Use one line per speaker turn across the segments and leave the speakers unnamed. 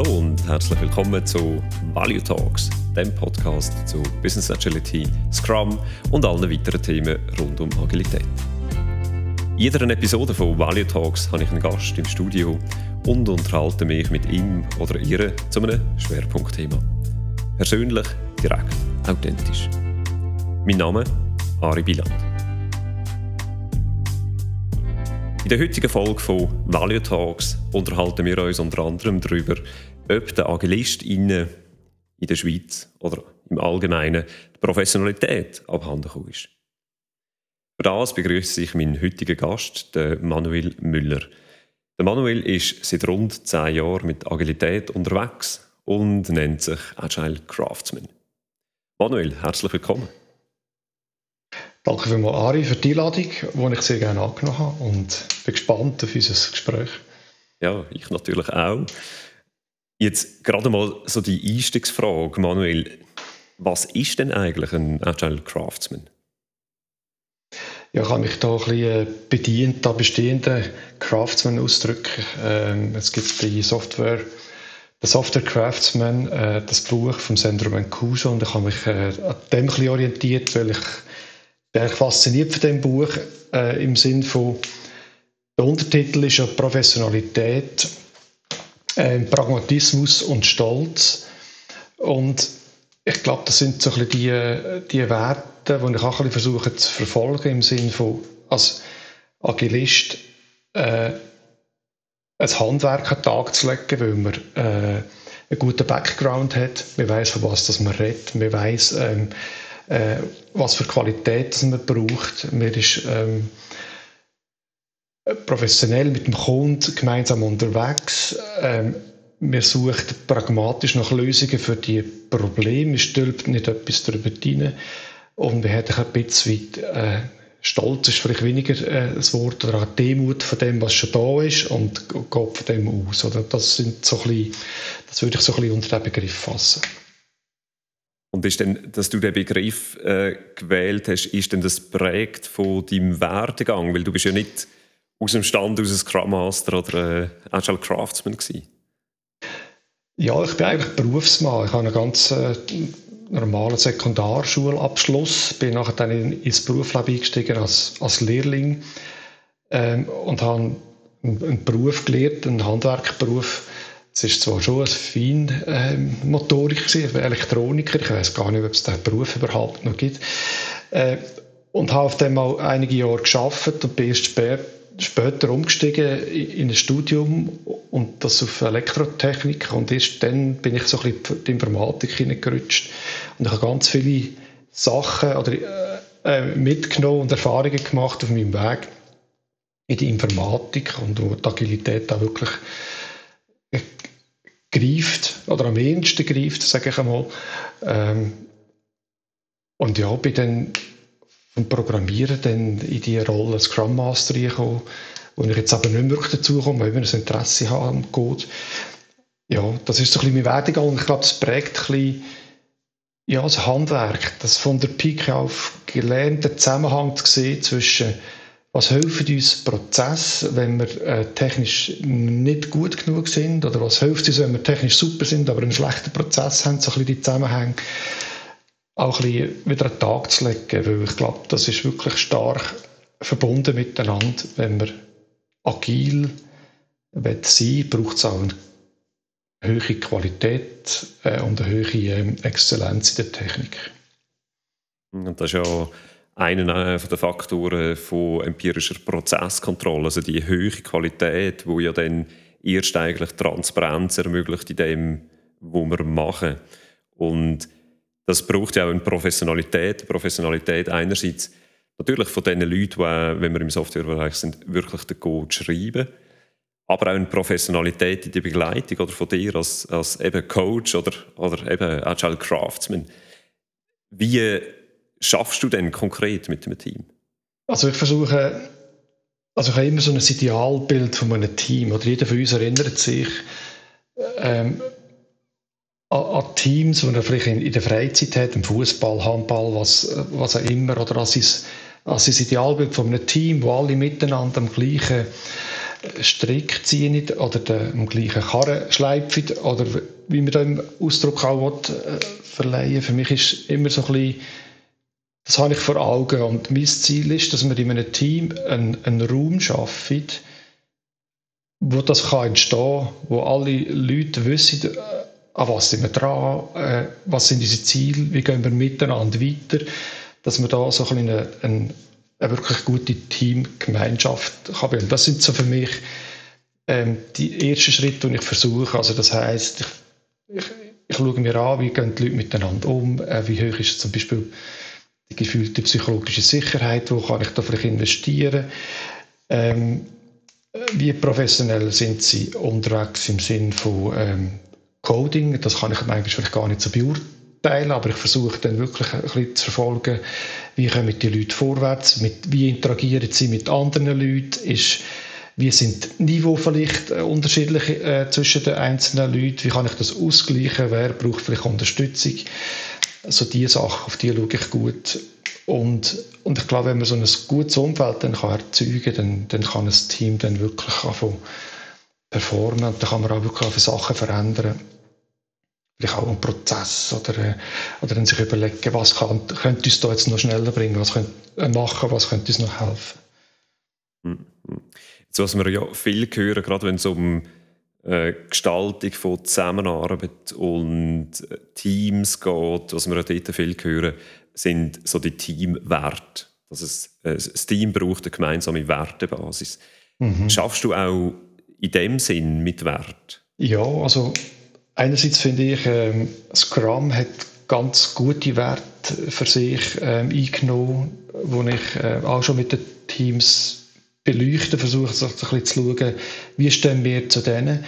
Hallo und herzlich willkommen zu Value Talks, dem Podcast zu Business Agility, Scrum und allen weiteren Themen rund um Agilität. In jeder Episode von Value Talks habe ich einen Gast im Studio und unterhalte mich mit ihm oder ihr zu einem Schwerpunktthema. Persönlich, direkt, authentisch. Mein Name Ari Biland. In der heutigen Folge von Value Talks unterhalten wir uns unter anderem darüber, ob der Agilist in der Schweiz oder im Allgemeinen die Professionalität abhanden gekommen ist. Für das begrüße ich meinen heutigen Gast, den Manuel Müller. Der Manuel ist seit rund zehn Jahren mit Agilität unterwegs und nennt sich Agile Craftsman. Manuel, herzlich willkommen.
Danke vielmals, Ari, für die Einladung, die ich sehr gerne angenommen habe und bin gespannt auf unser Gespräch.
Ja, ich natürlich auch. Jetzt gerade mal so die Einstiegsfrage, Manuel. Was ist denn eigentlich ein Agile Craftsman?
Ja, ich habe mich da ein bisschen äh, bedient an bestehenden Craftsman ausdrücken. Ähm, es gibt die Software, der Software Craftsman, äh, das Buch vom Sandro Mancuso und ich habe mich äh, an dem ein bisschen orientiert, weil ich bin fasziniert von dem Buch im Sinn von der Untertitel ist ja Professionalität, äh, Pragmatismus und Stolz. Und ich glaube, das sind so ein bisschen die, die Werte, die ich auch ein bisschen versuche zu verfolgen im Sinn von als Agilist äh, ein Handwerk an den Tag zu legen, weil man äh, einen guten Background hat, man weiß von was das man redet, man weiß ähm, äh, was für Qualität man braucht. Man ist ähm, professionell mit dem Kunden gemeinsam unterwegs. Ähm, man sucht pragmatisch nach Lösungen für die Probleme. Man stülpt nicht etwas darüber rein. Und man hat ein bisschen äh, Stolz ist vielleicht weniger äh, das Wort, oder auch Demut von dem, was schon da ist und geht von dem aus. Oder? Das, sind so bisschen, das würde ich so ein bisschen unter den Begriff fassen.
Und ist denn, dass du den Begriff äh, gewählt hast, ist denn das prägt von deinem Werdegang? Weil du bist ja nicht aus dem Stand aus einem Scrum Master oder äh, Agile Craftsman gewesen.
Ja, ich bin eigentlich Berufsmann. Ich habe einen ganz äh, normalen Sekundarschulabschluss, bin nachher dann in, ins Berufsleben eingestiegen als, als Lehrling ähm, und habe einen, Beruf gelernt, einen Handwerkberuf es ist zwar schon ein Feinmotoriker, ähm, Elektroniker, ich weiß gar nicht, ob es diesen Beruf überhaupt noch gibt. Äh, und habe auf dem mal einige Jahre geschafft und bin erst spät, später umgestiegen in ein Studium und das auf Elektrotechnik und erst dann bin ich so ein bisschen in die Informatik hineingerutscht und ich habe ganz viele Sachen oder, äh, mitgenommen und Erfahrungen gemacht auf meinem Weg in die Informatik und wo die Agilität auch wirklich greift, oder am wenigsten greift, sage ich einmal. Ähm, und ja, bin dann vom Programmieren dann in die Rolle Scrum Master gekommen, wo ich jetzt aber nicht mehr dazu komme, weil ich ein Interesse habe am. Ja, das ist so ein bisschen mein Werdegang und ich glaube, das prägt ein bisschen ja, das Handwerk, das von der Pike auf gelernten Zusammenhang zu sehen zwischen was hilft uns Prozess, wenn wir äh, technisch nicht gut genug sind? Oder was hilft uns, wenn wir technisch super sind, aber einen schlechten Prozess haben? So ein bisschen die Zusammenhänge auch ein bisschen wieder den Tag zu legen, weil ich glaube, das ist wirklich stark verbunden miteinander. Wenn wir agil sein sein braucht es auch eine hohe Qualität äh, und eine hohe äh, Exzellenz in der Technik.
Und das ist ja einer der Faktoren von empirischer Prozesskontrolle, also die hohe Qualität, wo ja dann erst eigentlich Transparenz ermöglicht in dem, was wir machen. Und das braucht ja auch eine Professionalität. Professionalität einerseits natürlich von den Leuten, die, wenn wir im Softwarebereich sind, wirklich den Code schreiben, aber auch eine Professionalität in der Begleitung oder von dir als, als eben Coach oder, oder eben Agile Craftsman. Wie schaffst du denn konkret mit dem Team?
Also ich versuche, also ich habe immer so ein Idealbild von einem Team, oder jeder von uns erinnert sich ähm, an, an, Teams, die er vielleicht in, in, der Freizeit hat, im Fußball, Handball, was, was auch immer, oder als sein, als sein Idealbild von einem Team, wo alle miteinander am gleichen Strick ziehen oder den gleichen Karren schleifen oder wie man dem Ausdruck auch will, äh, verleihen. Für mich ist immer so ein bisschen, das habe ich vor Augen. Und mein Ziel ist, dass wir in einem Team einen, einen Raum schaffen, wo das kann entstehen, wo alle Leute wissen, an was sind wir dran, äh, was sind unsere Ziele, wie gehen wir miteinander weiter, dass wir da so ein eine, eine, wirklich gute Teamgemeinschaft haben. Das sind so für mich ähm, die ersten Schritte, die ich versuche. Also das heißt, ich, ich, ich schaue mir an, wie gehen die Leute miteinander um, äh, wie hoch ist zum Beispiel die gefühlte psychologische Sicherheit, wo kann ich da vielleicht investieren. Ähm, wie professionell sind sie unterwegs im Sinn von ähm, Coding? Das kann ich eigentlich vielleicht gar nicht so beurteilen, aber ich versuche dann wirklich ein bisschen zu verfolgen, wie kommen die Leute vorwärts, mit, wie interagieren sie mit anderen Leuten, ist, wie sind Niveau vielleicht äh, unterschiedlich äh, zwischen den einzelnen Leuten, wie kann ich das ausgleichen, wer braucht vielleicht Unterstützung. Also diese Sachen, auf die schaue ich gut. Und, und ich glaube, wenn man so ein gutes Umfeld dann kann erzeugen kann, dann, dann kann ein Team dann wirklich anfangen performen und dann kann man auch wirklich Sachen verändern. Vielleicht auch einen Prozess oder, äh, oder dann sich überlegen, was kann, könnte uns da jetzt noch schneller bringen, was könnte äh, machen, was könnte uns noch helfen.
Mhm. Jetzt, was wir ja viel hören, gerade wenn es um äh, Gestaltung von Zusammenarbeit und äh, Teams geht, was wir ja dort viel hören, sind so die Teamwerte. Dass es, äh, das Team braucht eine gemeinsame Wertebasis. Mhm. Schaffst du auch in dem Sinn mit Wert?
Ja, also einerseits finde ich, ähm, Scrum hat ganz gute Werte für sich ähm, eingenommen, wo ich äh, auch schon mit den Teams beleuchten, versuche so ein bisschen zu schauen, wie stehen wir zu denen.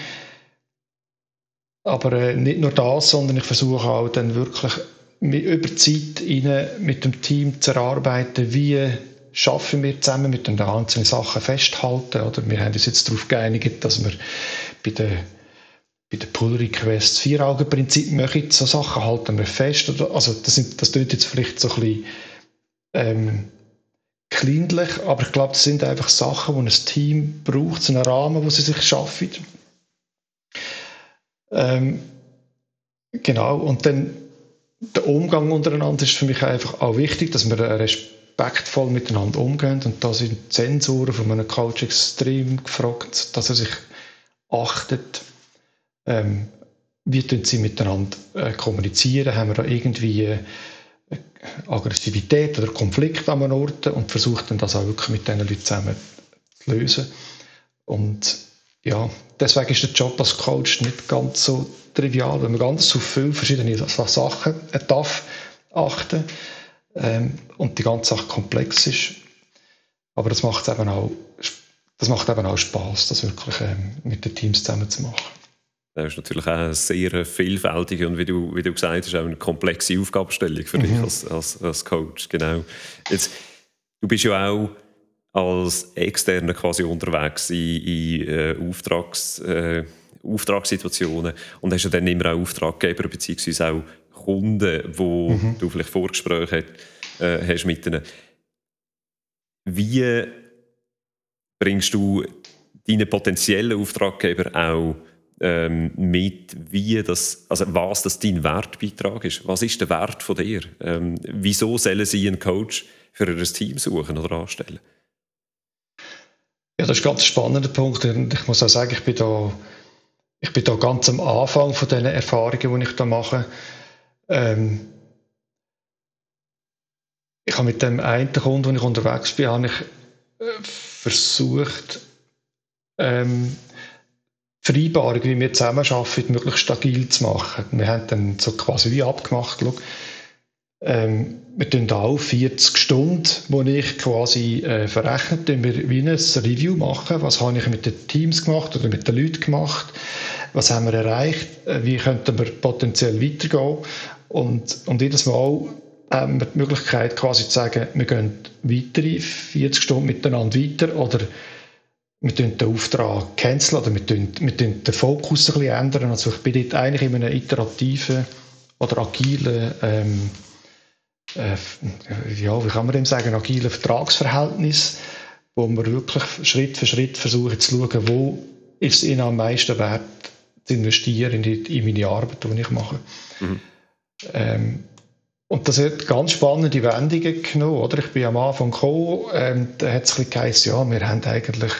Aber äh, nicht nur das, sondern ich versuche auch dann wirklich mit, über Zeit rein, mit dem Team zu erarbeiten, wie schaffen wir zusammen mit den einzelnen Sachen festhalten. Oder wir haben uns jetzt darauf geeinigt, dass wir bei den bei den Pull Requests Vier-Augen-Prinzip machen, so Sachen halten wir fest. Also das, sind, das klingt jetzt vielleicht so ein bisschen ähm, kleinlich, aber ich glaube, das sind einfach Sachen, die ein Team braucht, so einen Rahmen, wo sie sich schaffen. Ähm, genau, und dann der Umgang untereinander ist für mich einfach auch wichtig, dass wir respektvoll miteinander umgehen. Und da sind die Sensoren von einem Coach extrem gefragt, dass er sich achtet, ähm, wie sie miteinander äh, kommunizieren, haben wir da irgendwie äh, Aggressivität oder Konflikt an einem Ort? Und versucht dann das auch wirklich mit diesen Leuten zusammen zu lösen. Und ja, deswegen ist der Job als Coach nicht ganz so trivial, weil man ganz so viele verschiedene Sachen darf achten ähm, und die ganze Sache komplex ist. Aber das macht eben auch, das macht eben auch Spaß, das wirklich ähm, mit den Teams zusammen zu machen.
Das ist natürlich auch eine sehr vielfältige und wie du, wie du gesagt hast, auch eine komplexe Aufgabenstellung für mhm. dich als, als, als Coach. Genau. Jetzt, du bist ja auch als Externer quasi unterwegs in, in äh, Auftrags, äh, Auftragssituationen und hast ja dann immer auch Auftraggeber bzw. auch Kunden, wo mhm. du vielleicht Vorgespräche äh, hast mit ihnen. Wie bringst du deine potenziellen Auftraggeber auch ähm, mit, wie das, also was das dein Wertbeitrag ist. Was ist der Wert von dir? Ähm, wieso sollen sie einen Coach für ihr Team suchen oder anstellen?
Ja, das ist ein ganz spannender Punkt. Ich muss auch sagen, ich bin da, ich bin da ganz am Anfang von diesen Erfahrungen, die ich da mache. Ähm, ich habe mit dem einen Kunden, wo ich unterwegs bin, habe ich äh, versucht, ähm, Vereinbarung, wie wir zusammenarbeiten, möglichst stabil zu machen. Wir haben dann so quasi wie abgemacht, schau, ähm, wir tun auch 40 Stunden, wo ich quasi äh, verrechnet, wir wie ein Review machen, was habe ich mit den Teams gemacht oder mit den Leuten gemacht, was haben wir erreicht, äh, wie könnten wir potenziell weitergehen und, und jedes Mal haben wir die Möglichkeit quasi zu sagen, wir gehen weitere 40 Stunden miteinander weiter oder wir tun den Auftrag canceln oder wir tun, wir tun den Fokus ein bisschen ändern. Also ich bin dort eigentlich in einem iterativen oder agilen, ähm, äh, ja, wie kann man dem sagen, agilen Vertragsverhältnis, wo wir wirklich Schritt für Schritt versuchen zu schauen, wo ist es ihnen am meisten wert, zu investieren in, die, in meine Arbeit, die ich mache. Mhm. Ähm, und das hat ganz spannende Wendungen genommen. Oder? Ich bin am Anfang gekommen, ähm, da hat es ein bisschen ja, wir haben eigentlich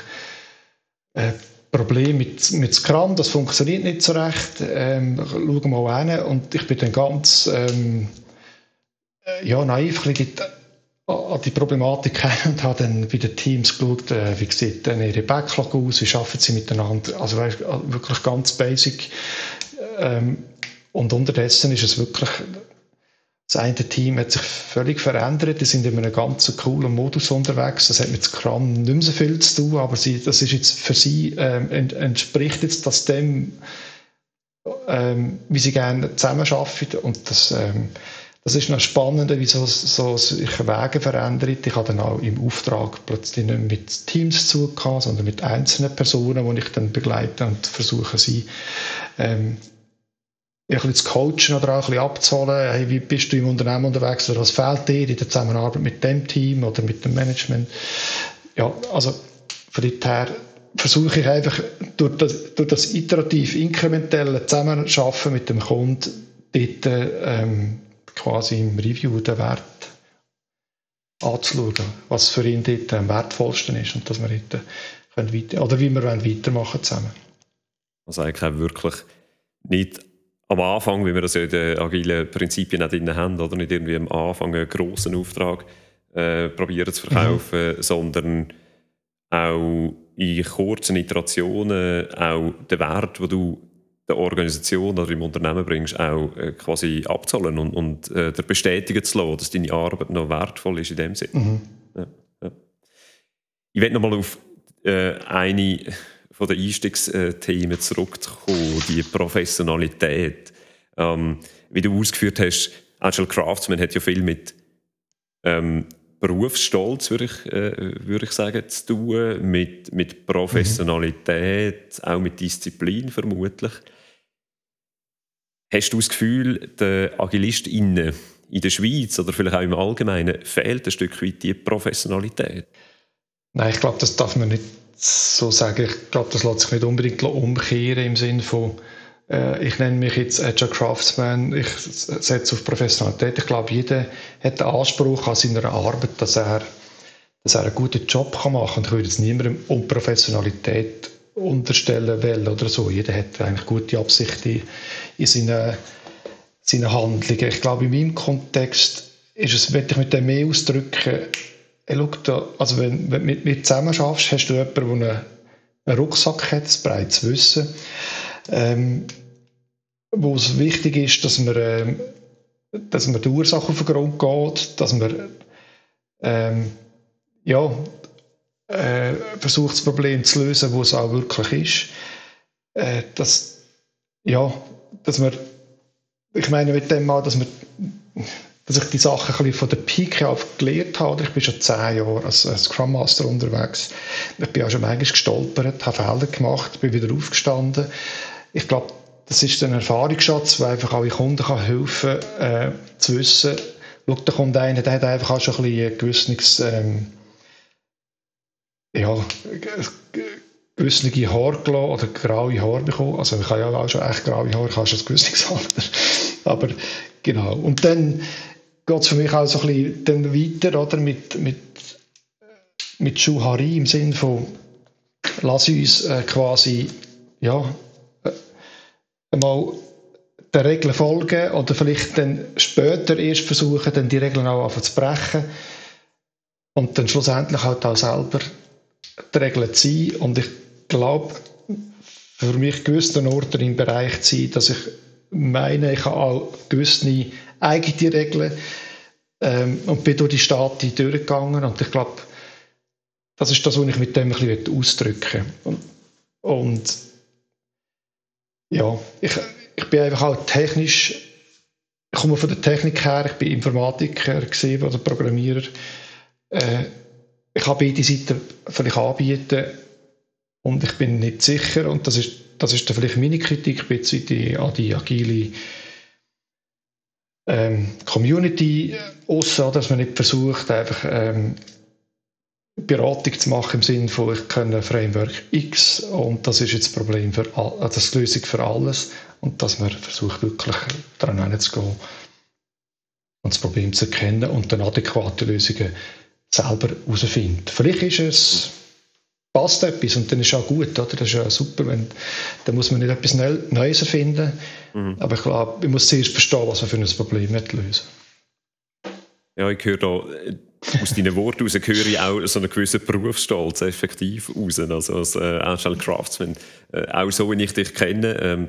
äh, Problem mit, mit Scrum, das funktioniert nicht so recht. Ähm, schauen wir mal hin. Und ich bin dann ganz ähm, äh, ja, naiv ein an die Problematik und habe dann bei den Teams geschaut, äh, wie sieht denn ihre Backlog aus, wie arbeiten sie miteinander. Also wirklich ganz basic. Ähm, und unterdessen ist es wirklich, das eine Team hat sich völlig verändert, die sind in einem ganz coolen Modus unterwegs, das hat mit Scrum nicht mehr so viel zu tun, aber sie, das ist jetzt für sie, ähm, entspricht jetzt das dem, ähm, wie sie gerne zusammenarbeiten. Und das, ähm, das ist noch spannend, wie so, so sich Wege verändern. Ich habe dann auch im Auftrag plötzlich nicht mit Teams zugehört, sondern mit einzelnen Personen, die ich dann begleite und versuche, sie ähm, ein bisschen zu coachen oder auch ein bisschen abzuholen. Hey, wie bist du im Unternehmen unterwegs oder was fehlt dir in der Zusammenarbeit mit dem Team oder mit dem Management? Ja, also von daher versuche ich einfach durch das, durch das iterativ inkrementelle Zusammenarbeiten mit dem Kunden dort ähm, quasi im Review den Wert anzuschauen, was für ihn dort am wertvollsten ist und dass wir dort können weiter, oder wie wir weitermachen zusammen.
Also eigentlich wirklich nicht am Anfang, wie wir das ja in den agilen Prinzipien drin haben, oder nicht irgendwie am Anfang einen grossen Auftrag äh, probieren zu verkaufen, mhm. sondern auch in kurzen Iterationen auch den Wert, den du der Organisation oder im Unternehmen bringst, auch äh, quasi abzahlen und, und äh, dir bestätigen zu lassen, dass deine Arbeit noch wertvoll ist in dem Sinne. Mhm. Ja, ja. Ich werde nochmal auf äh, eine von den Einstiegsthemen zurückzukommen, die Professionalität. Ähm, wie du ausgeführt hast, Angel Craftsman hat ja viel mit ähm, Berufsstolz, würde ich, äh, würde ich sagen, zu tun, mit, mit Professionalität, mhm. auch mit Disziplin vermutlich. Hast du das Gefühl, den AgilistInnen in der Schweiz oder vielleicht auch im Allgemeinen fehlt ein Stück weit die Professionalität?
Nein, ich glaube, das darf man nicht so sagen. Ich glaube, das lässt sich nicht unbedingt umkehren im Sinne von, äh, ich nenne mich jetzt Agile Craftsman, ich setze auf Professionalität. Ich glaube, jeder hat den Anspruch an seiner Arbeit, dass er, dass er einen guten Job kann machen kann. Ich würde jetzt niemandem um Professionalität unterstellen will oder so. Jeder hat eigentlich gute Absichten in seinen, seinen Handlungen. Ich glaube, in meinem Kontext ist es, wenn ich mit dem mehr ausdrücken, ey, schau da, also wenn, wenn du mit mir zusammen schaffst, hast du jemanden, der einen, einen Rucksack hat, ein breites Wissen, ähm, wo es wichtig ist, dass man, ähm, dass man die Ursache auf den Grund geht, dass man ähm, ja, äh, versucht, das Problem zu lösen, wo es auch wirklich ist. Äh, dass, ja, dass man, ich meine mit dem mal, dass man, dass ich die Sachen ein von der Pike auf gelernt habe. Ich bin schon zehn Jahre als, als Scrum Master unterwegs. Ich bin auch schon manchmal gestolpert, habe Fehler gemacht, bin wieder aufgestanden. Ich glaube, das ist ein Erfahrungsschatz, der einfach alle Kunden kann helfen kann, äh, zu wissen, schau, da kommt einer, der hat einfach auch schon ein gewisses, ähm, ja, gewisse Haare gelassen oder graue Haare bekommen. Also ich habe ja auch schon echt graue Haare, habe schon ein gewisses Alter. Aber genau. Und dann geht es für mich auch so ein bisschen dann weiter oder, mit, mit, mit Schuhari im Sinne von lass uns äh, quasi ja, äh, einmal der Regeln folgen oder vielleicht dann später erst versuchen, dann die Regeln auch zu brechen und dann schlussendlich halt auch selber die Regeln zu sein. Und ich glaube, für mich gewisse Orte im Bereich zu sein, dass ich meine, ich habe auch gewisse eigene Regeln ähm, und bin durch die Staaten durchgegangen und ich glaube, das ist das, was ich mit dem ein bisschen ausdrücken und, und ja, ich, ich bin einfach auch technisch, ich komme von der Technik her, ich bin Informatiker gesehen oder Programmierer. Äh, ich kann beide Seiten vielleicht anbieten und ich bin nicht sicher und das ist, das ist dann vielleicht meine Kritik die, an die agile ähm, Community außer dass man nicht versucht, einfach ähm, Beratung zu machen im Sinne von, ich kenne Framework X und das ist jetzt das Problem für all, das ist die Lösung für alles und dass man versucht wirklich daran hinzugehen und das Problem zu erkennen und dann adäquate Lösungen selber herausfindet. Vielleicht ist es passt etwas und dann ist es auch gut, oder? Das ist ja super, wenn, dann muss man nicht etwas Neues erfinden, mhm. aber ich glaube, man muss zuerst verstehen, was man für ein Problem lösen
Ja, ich höre da, aus deinen Worten heraus höre ich auch so einen gewissen Berufsstolz effektiv raus, also als äh, Agile Craftsman. Äh, auch so, wie ich dich kenne, ähm,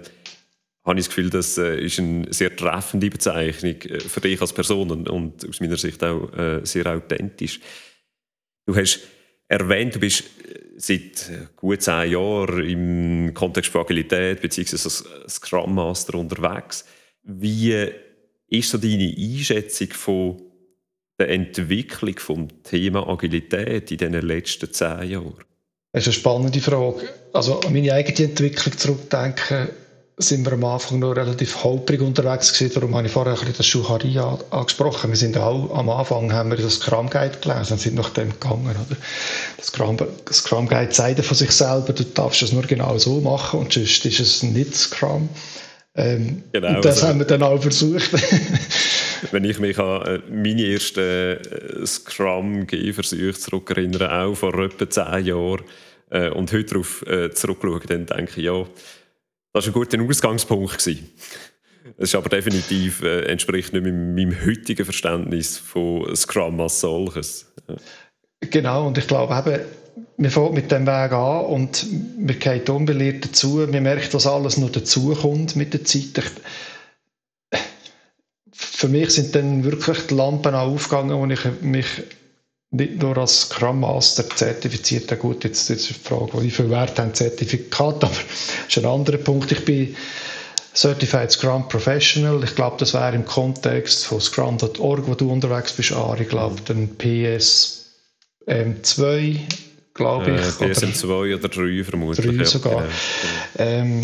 habe ich das Gefühl, das äh, ist eine sehr treffende Bezeichnung äh, für dich als Person und, und aus meiner Sicht auch äh, sehr authentisch. Du hast erwähnt, du bist äh, seit gut zehn Jahren im Kontext von Agilität bzw. als Scrum Master unterwegs. Wie ist so deine Einschätzung von der Entwicklung vom Thema Agilität in den letzten zehn Jahren?
Das ist eine spannende Frage. Also an meine eigene Entwicklung zurückdenken, sind wir am Anfang noch relativ holprig unterwegs gewesen. Darum habe ich vorher ein bisschen das Schucharia angesprochen. Wir sind auch am Anfang haben wir das Scrum Guide gelesen und sind nach dem gegangen. Oder? Das, Scrum, das Scrum Guide sagt von sich selber, du darfst es nur genau so machen und sonst ist es nicht Scrum. Ähm, genau, und das also, haben wir dann auch versucht.
wenn ich mich an äh, meine ersten äh, Scrum-G-Versuche zurückerinnere, auch vor etwa zehn Jahren, äh, und heute darauf zurückschaue, dann denke ich, ja, das war ein guter Ausgangspunkt. Es ist aber definitiv äh, entspricht nicht meinem, meinem heutigen Verständnis von Scrum als solches.
Genau, und ich glaube eben, man fängt mit dem Weg an und man geht unbelehrt dazu. Man merkt, dass alles noch dazukommt mit der Zeit. Ich, für mich sind dann wirklich die Lampen aufgegangen, wo ich mich nicht nur als Scrum Master zertifiziert habe. Gut, jetzt, jetzt ist die Frage, wie viel Wert haben Zertifikate, aber das ist ein anderer Punkt. Ich bin Certified Scrum Professional. Ich glaube, das wäre im Kontext von scrum.org, wo du unterwegs bist, Ari. Ich glaube, dann PSM2, glaube ich.
Äh, PSM2 oder, oder 3 vermutlich.
3 sogar. Ja, genau. ähm,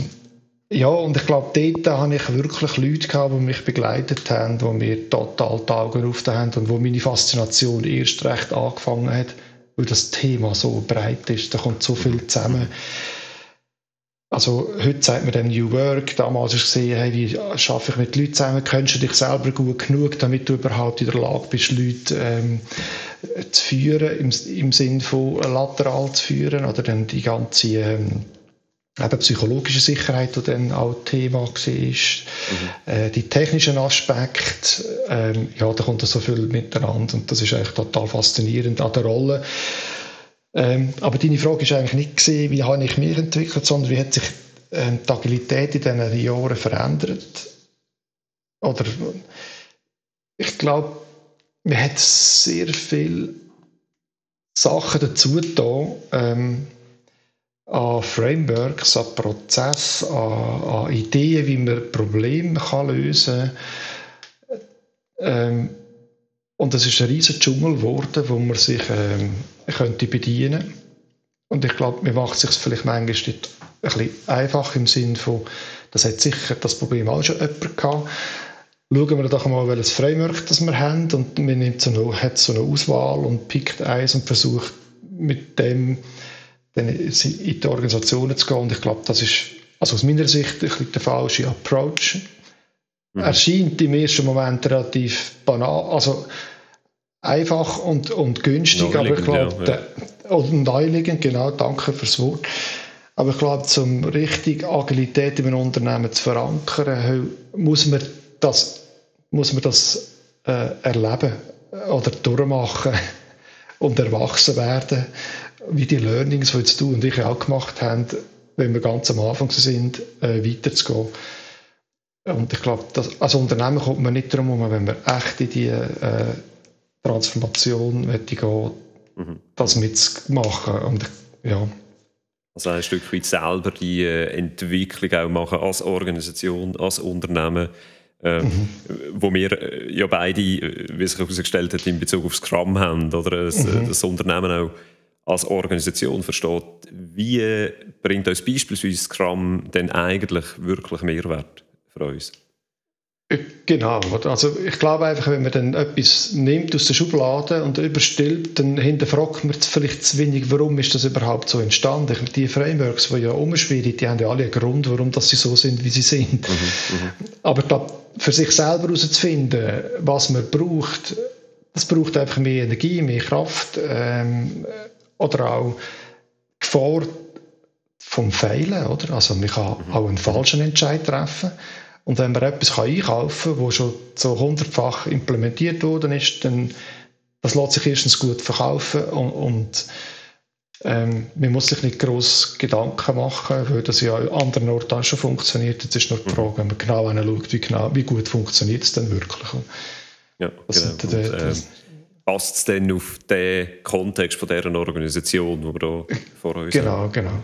ja, und ich glaube, dort habe ich wirklich Leute gehabt, die mich begleitet haben, die mir total die Augen aufgetan haben und wo meine Faszination erst recht angefangen hat, weil das Thema so breit ist, da kommt so viel zusammen. Also heute sagt man dann New Work, damals du gesehen, hey, wie schaffe ich mit Leuten zusammen, kennst du dich selber gut genug, damit du überhaupt in der Lage bist, Leute ähm, zu führen, im, im Sinn von lateral zu führen, oder dann die ganze ähm, eben psychologische Sicherheit, die dann auch Thema war, mhm. äh, die technischen Aspekte, ähm, ja, da kommt so viel miteinander und das ist eigentlich total faszinierend an der Rolle. Ähm, aber deine Frage ist eigentlich nicht gesehen, wie habe ich mich entwickelt, sondern wie hat sich ähm, die Agilität in diesen Jahren verändert? Oder ich glaube, man hat sehr viele Sachen dazu getan, ähm, an Frameworks, an Prozessen, an, an, Ideen, wie man Probleme kann lösen kann. Ähm, und es ist ein riesiger Dschungel geworden, wo man sich ähm, könnte bedienen Und ich glaube, mir macht es sich vielleicht manchmal ein bisschen einfach im Sinn von, das hat sicher das Problem auch schon jemand gehabt. Schauen wir doch mal, welches Framework das wir haben und man nimmt so eine, hat so eine Auswahl und pickt eins und versucht mit dem dann in die Organisationen zu gehen. Und ich glaube, das ist also aus meiner Sicht ein bisschen der falsche Approach. Mhm. Erscheint im ersten Moment relativ banal, also einfach und, und günstig, aber ich glaube, ja, ja. und naheliegend, genau, danke fürs Wort. Aber ich glaube, zum richtig Agilität in einem Unternehmen zu verankern, muss man das, muss man das äh, erleben oder durchmachen und erwachsen werden wie die Learnings, die jetzt du und ich auch gemacht haben, wenn wir ganz am Anfang sind, äh, weiterzugehen. Und ich glaube, als Unternehmen kommt man nicht darum wenn man echt in die äh, Transformation möchte gehen, mhm. das mitzumachen. Und, ja.
Also ein Stück weit selber die äh, Entwicklung auch machen als Organisation, als Unternehmen, äh, mhm. wo wir äh, ja beide, äh, wie sich herausgestellt hat, in Bezug auf Scrum haben oder das, mhm. das Unternehmen auch als Organisation versteht, wie bringt uns beispielsweise Scrum denn eigentlich wirklich Mehrwert für uns?
Genau, also ich glaube einfach, wenn man dann etwas nimmt aus der Schublade und überstillt, dann hinterfragt man vielleicht zu wenig, warum ist das überhaupt so entstanden. Die Frameworks, die ja umschwirren, die haben ja alle einen Grund, warum dass sie so sind, wie sie sind. Mhm, mhm. Aber da für sich selber herauszufinden, was man braucht, das braucht einfach mehr Energie, mehr Kraft ähm, oder auch Gefahr vom Feilen, oder? Also man kann mhm. auch einen falschen Entscheid treffen und wenn man etwas einkaufen kann, das schon so hundertfach implementiert worden ist, dann das lässt sich erstens gut verkaufen und, und ähm, man muss sich nicht groß Gedanken machen, weil das ja an anderen Orten auch schon funktioniert. Jetzt ist nur die Frage, wenn man genau anschaut, wie, genau, wie gut funktioniert es denn wirklich.
Ja, das genau. Und, äh, passt es denn auf den Kontext von dieser Organisation, die wir da vor uns
genau, haben? Genau, genau.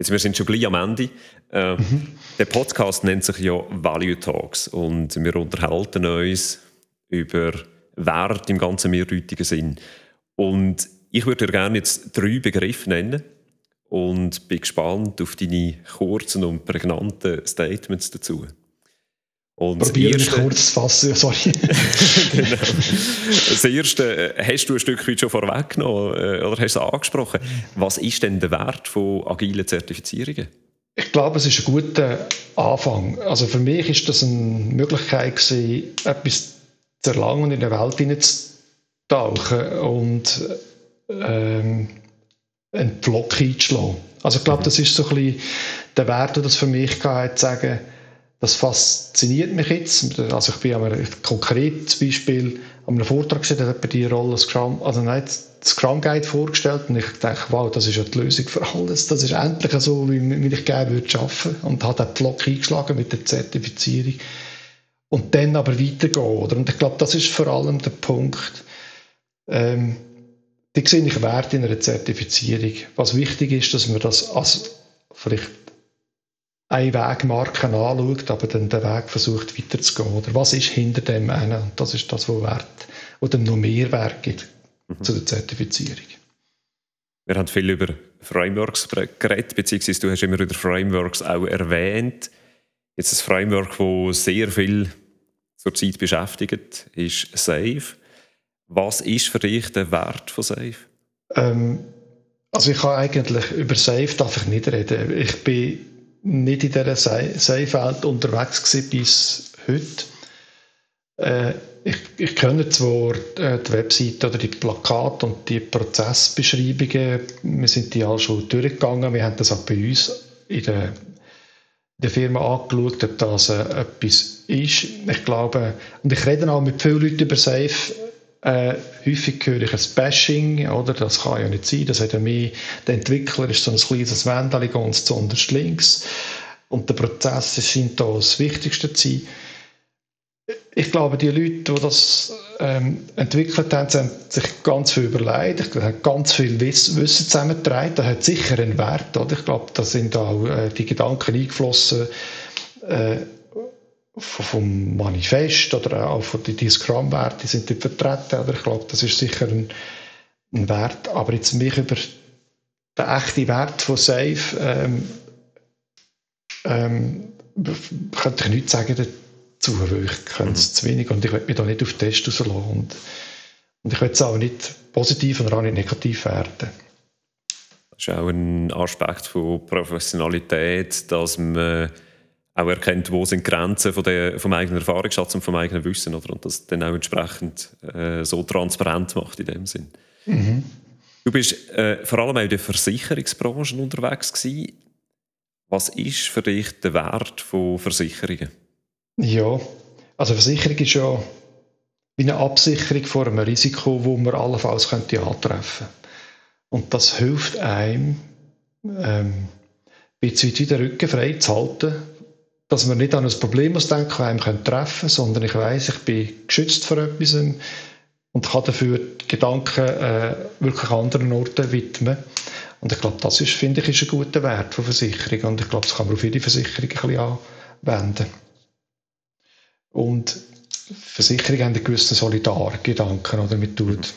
Jetzt, wir sind schon gleich am Ende. Äh, mhm. Der Podcast nennt sich ja Value Talks und wir unterhalten uns über Wert im ganzen mehrdeutigen Sinn. Und ich würde dir gerne jetzt drei Begriffe nennen und bin gespannt auf deine kurzen und prägnanten Statements dazu.
Und Probiere mich kurz zu fassen, sorry. genau.
Das erste äh, hast du ein Stück weit schon vorweggenommen äh, oder hast du es angesprochen. Was ist denn der Wert von agilen Zertifizierungen?
Ich glaube, es ist ein guter Anfang. Also für mich ist das eine Möglichkeit gewesen, etwas zu erlangen und in der Welt hineinzutauchen und ähm, einen Pflock einzuschlagen. Also ich glaube, das ist so ein bisschen der Wert, der das für mich hatte, zu sagen, das fasziniert mich jetzt. Also ich bin ein konkretes Beispiel an einem Vortrag da hat die Rolle Scrum, also nein, Scrum Guide vorgestellt und ich dachte, wow, das ist ja die Lösung für alles. Das ist endlich so, wie, wie ich gerne würde arbeiten und hat den Block eingeschlagen mit der Zertifizierung und dann aber weitergehen, oder? Und ich glaube, das ist vor allem der Punkt, ähm, die sehe ich Wert in einer Zertifizierung. Was wichtig ist, dass man das als vielleicht eine Wegmarke anschaut, aber dann den Weg versucht weiterzugehen. Oder was ist hinter dem einen? Und das ist das, was Wert oder noch mehr Wert gibt mhm. zu der Zertifizierung.
Wir haben viel über Frameworks geredet, beziehungsweise du hast immer wieder Frameworks auch erwähnt. Jetzt ein Framework, das sehr viel zurzeit beschäftigt, ist Safe. Was ist für dich der Wert von Safe?
Ähm, also ich kann eigentlich über Safe darf ich nicht reden. Ich bin nicht in dieser Safe-Welt unterwegs gewesen bis heute. Äh, ich, ich kenne zwar äh, die Webseite oder die Plakate und die Prozessbeschreibungen, wir sind die alle schon durchgegangen, wir haben das auch bei uns in der, der Firma angeschaut, ob das äh, etwas ist. Ich glaube, und ich rede auch mit vielen Leuten über Safe, äh, häufig höre ich ein Bashing, oder? Das kann ja nicht sein. Das hat ja mehr, der Entwickler ist so ein kleines Wendel ganz zu unterst links. Und der Prozess scheint da das Wichtigste zu sein. Ich glaube, die Leute, die das ähm, entwickelt haben, haben sich ganz viel überlegt. Ich glaube, haben ganz viel Wissen zusammengetragen. Das hat sicher einen Wert. Oder? Ich glaube, da sind auch äh, die Gedanken eingeflossen, äh, vom Manifest oder auch von den Scrum-Werte sind dort vertreten. Oder ich glaube, das ist sicher ein, ein, Wert. Aber jetzt mich über den echten Wert von Safe ähm, ähm, könnte ich nichts sagen dazu, weil ich kenne es mhm. zu wenig und ich will mich da nicht auf Test rauslassen. Und, und ich will es auch nicht positiv und auch nicht negativ werten.
Das ist auch ein Aspekt von Professionalität, dass man auch erkennt, wo sind die Grenzen von der, vom eigenen Erfahrungsschatz und vom eigenen Wissen oder? und das dann auch entsprechend äh, so transparent macht in dem Sinn. Mhm. Du bist äh, vor allem auch in der Versicherungsbranche unterwegs gewesen. Was ist für dich der Wert von Versicherungen?
Ja, also Versicherung ist ja wie eine Absicherung vor einem Risiko, wo man allenfalls könnte antreffen könnte. Und das hilft einem, ähm, ein bisschen den Rücken frei zu halten dass man nicht an ein Problem muss denken, das einem treffen kann, sondern ich weiß, ich bin geschützt vor etwas und kann dafür die Gedanken äh, wirklich anderen Orten widmen. Und ich glaube, das ist, finde ich, ist ein guter Wert von Versicherung. Und ich glaube, das kann man auf jede Versicherung ein bisschen anwenden. Und Versicherungen haben einen gewissen Solidargedanken, oder mit tut.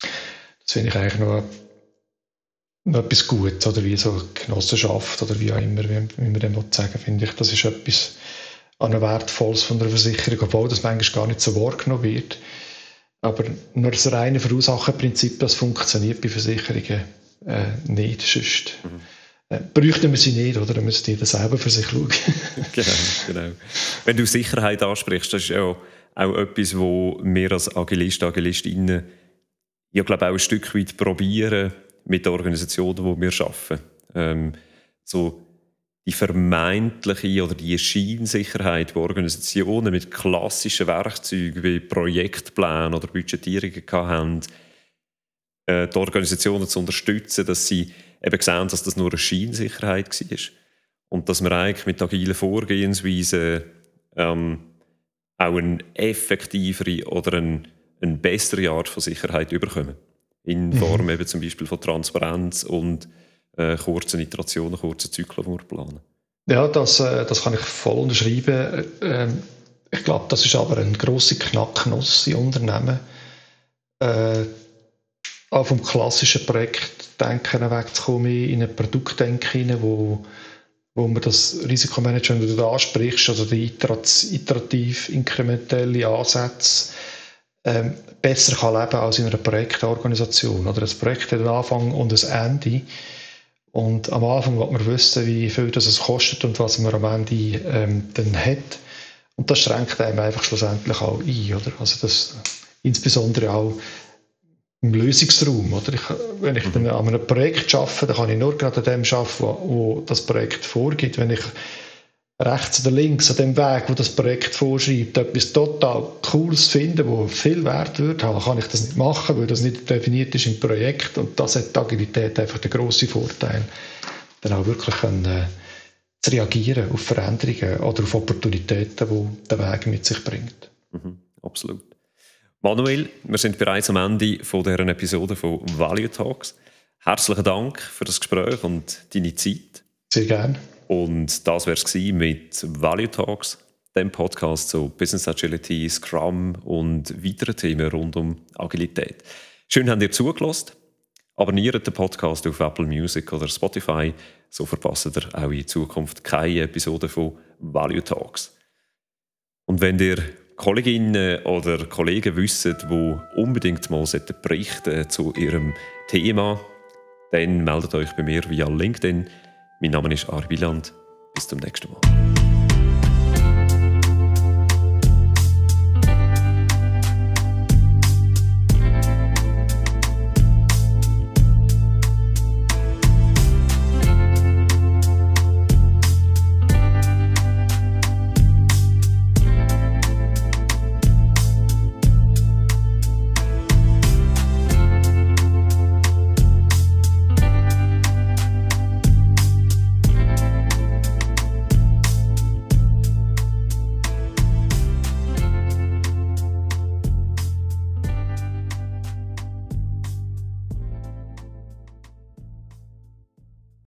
Das finde ich eigentlich noch noch etwas Gutes oder wie so Genossenschaft oder wie auch immer, wie, wie man dem sagen finde ich, das ist etwas, an wertvolles von einer Versicherung, obwohl das manchmal gar nicht so wahrgenommen wird. Aber nur das reine Verursacherprinzip, das funktioniert bei Versicherungen äh, nicht. Sonst mhm. äh, bräuchten wir sie nicht, oder? Dann müsste jeder selber für sich schauen.
genau, genau. Wenn du Sicherheit ansprichst, das ist ja auch etwas, wo wir als Agilisten, Agilistinnen ja, glaube auch ein Stück weit probieren mit den Organisationen, wo wir arbeiten. Ähm, so die vermeintliche oder die Scheinsicherheit, die Organisationen mit klassischen Werkzeugen wie Projektplänen oder Budgetierungen haben, äh, die Organisationen zu unterstützen, dass sie eben sehen, dass das nur eine Scheinsicherheit war. Und dass wir eigentlich mit agilen Vorgehensweisen ähm, auch eine effektivere oder eine, eine bessere Art von Sicherheit überkommen. In mhm. Form eben zum Beispiel von Transparenz und äh, kurzen Iterationen, kurzen Zyklen, die wir planen.
Ja, das, äh, das kann ich voll unterschreiben. Äh, ich glaube, das ist aber ein grosser Knacknuss in Unternehmen. Äh, auch vom klassischen Projektdenken wegzukommen, in ein Produktdenken hinein, wo, wo man das Risikomanagement, das du ansprichst, also die iterativ inkrementelle Ansätze, ähm, besser kann leben als in einer Projektorganisation. Oder ein Projekt hat einen Anfang und ein Ende. Und am Anfang wird man wissen, wie viel das es kostet und was man am Ende ähm, dann hat. Und das schränkt einem einfach schlussendlich auch ein. Oder? Also das, insbesondere auch im Lösungsraum. Oder? Ich, wenn ich dann an einem Projekt arbeite, dann kann ich nur gerade an dem arbeiten, wo, wo das Projekt vorgibt. Wenn ich rechts oder links an dem Weg, wo das Projekt vorschreibt, etwas total Cooles finden, wo viel Wert wird haben, kann ich das nicht machen, weil das nicht definiert ist im Projekt und das hat die Agilität einfach den grossen Vorteil, dann auch wirklich können, äh, zu reagieren auf Veränderungen oder auf Opportunitäten, die der Weg mit sich bringt.
Mhm, absolut. Manuel, wir sind bereits am Ende von dieser Episode von Value Talks. Herzlichen Dank für das Gespräch und deine Zeit.
Sehr gerne.
Und das wäre es mit Value Talks, dem Podcast zu Business Agility, Scrum und weiteren Themen rund um Agilität. Schön, habt ihr zugelassen. Abonniert den Podcast auf Apple Music oder Spotify, so verpasst ihr auch in Zukunft keine Episode von Value Talks. Und wenn ihr Kolleginnen oder Kollegen wissen, die unbedingt mal berichten zu ihrem Thema, dann meldet euch bei mir via LinkedIn. Mein Name ist Arviland. Bis zum nächsten Mal.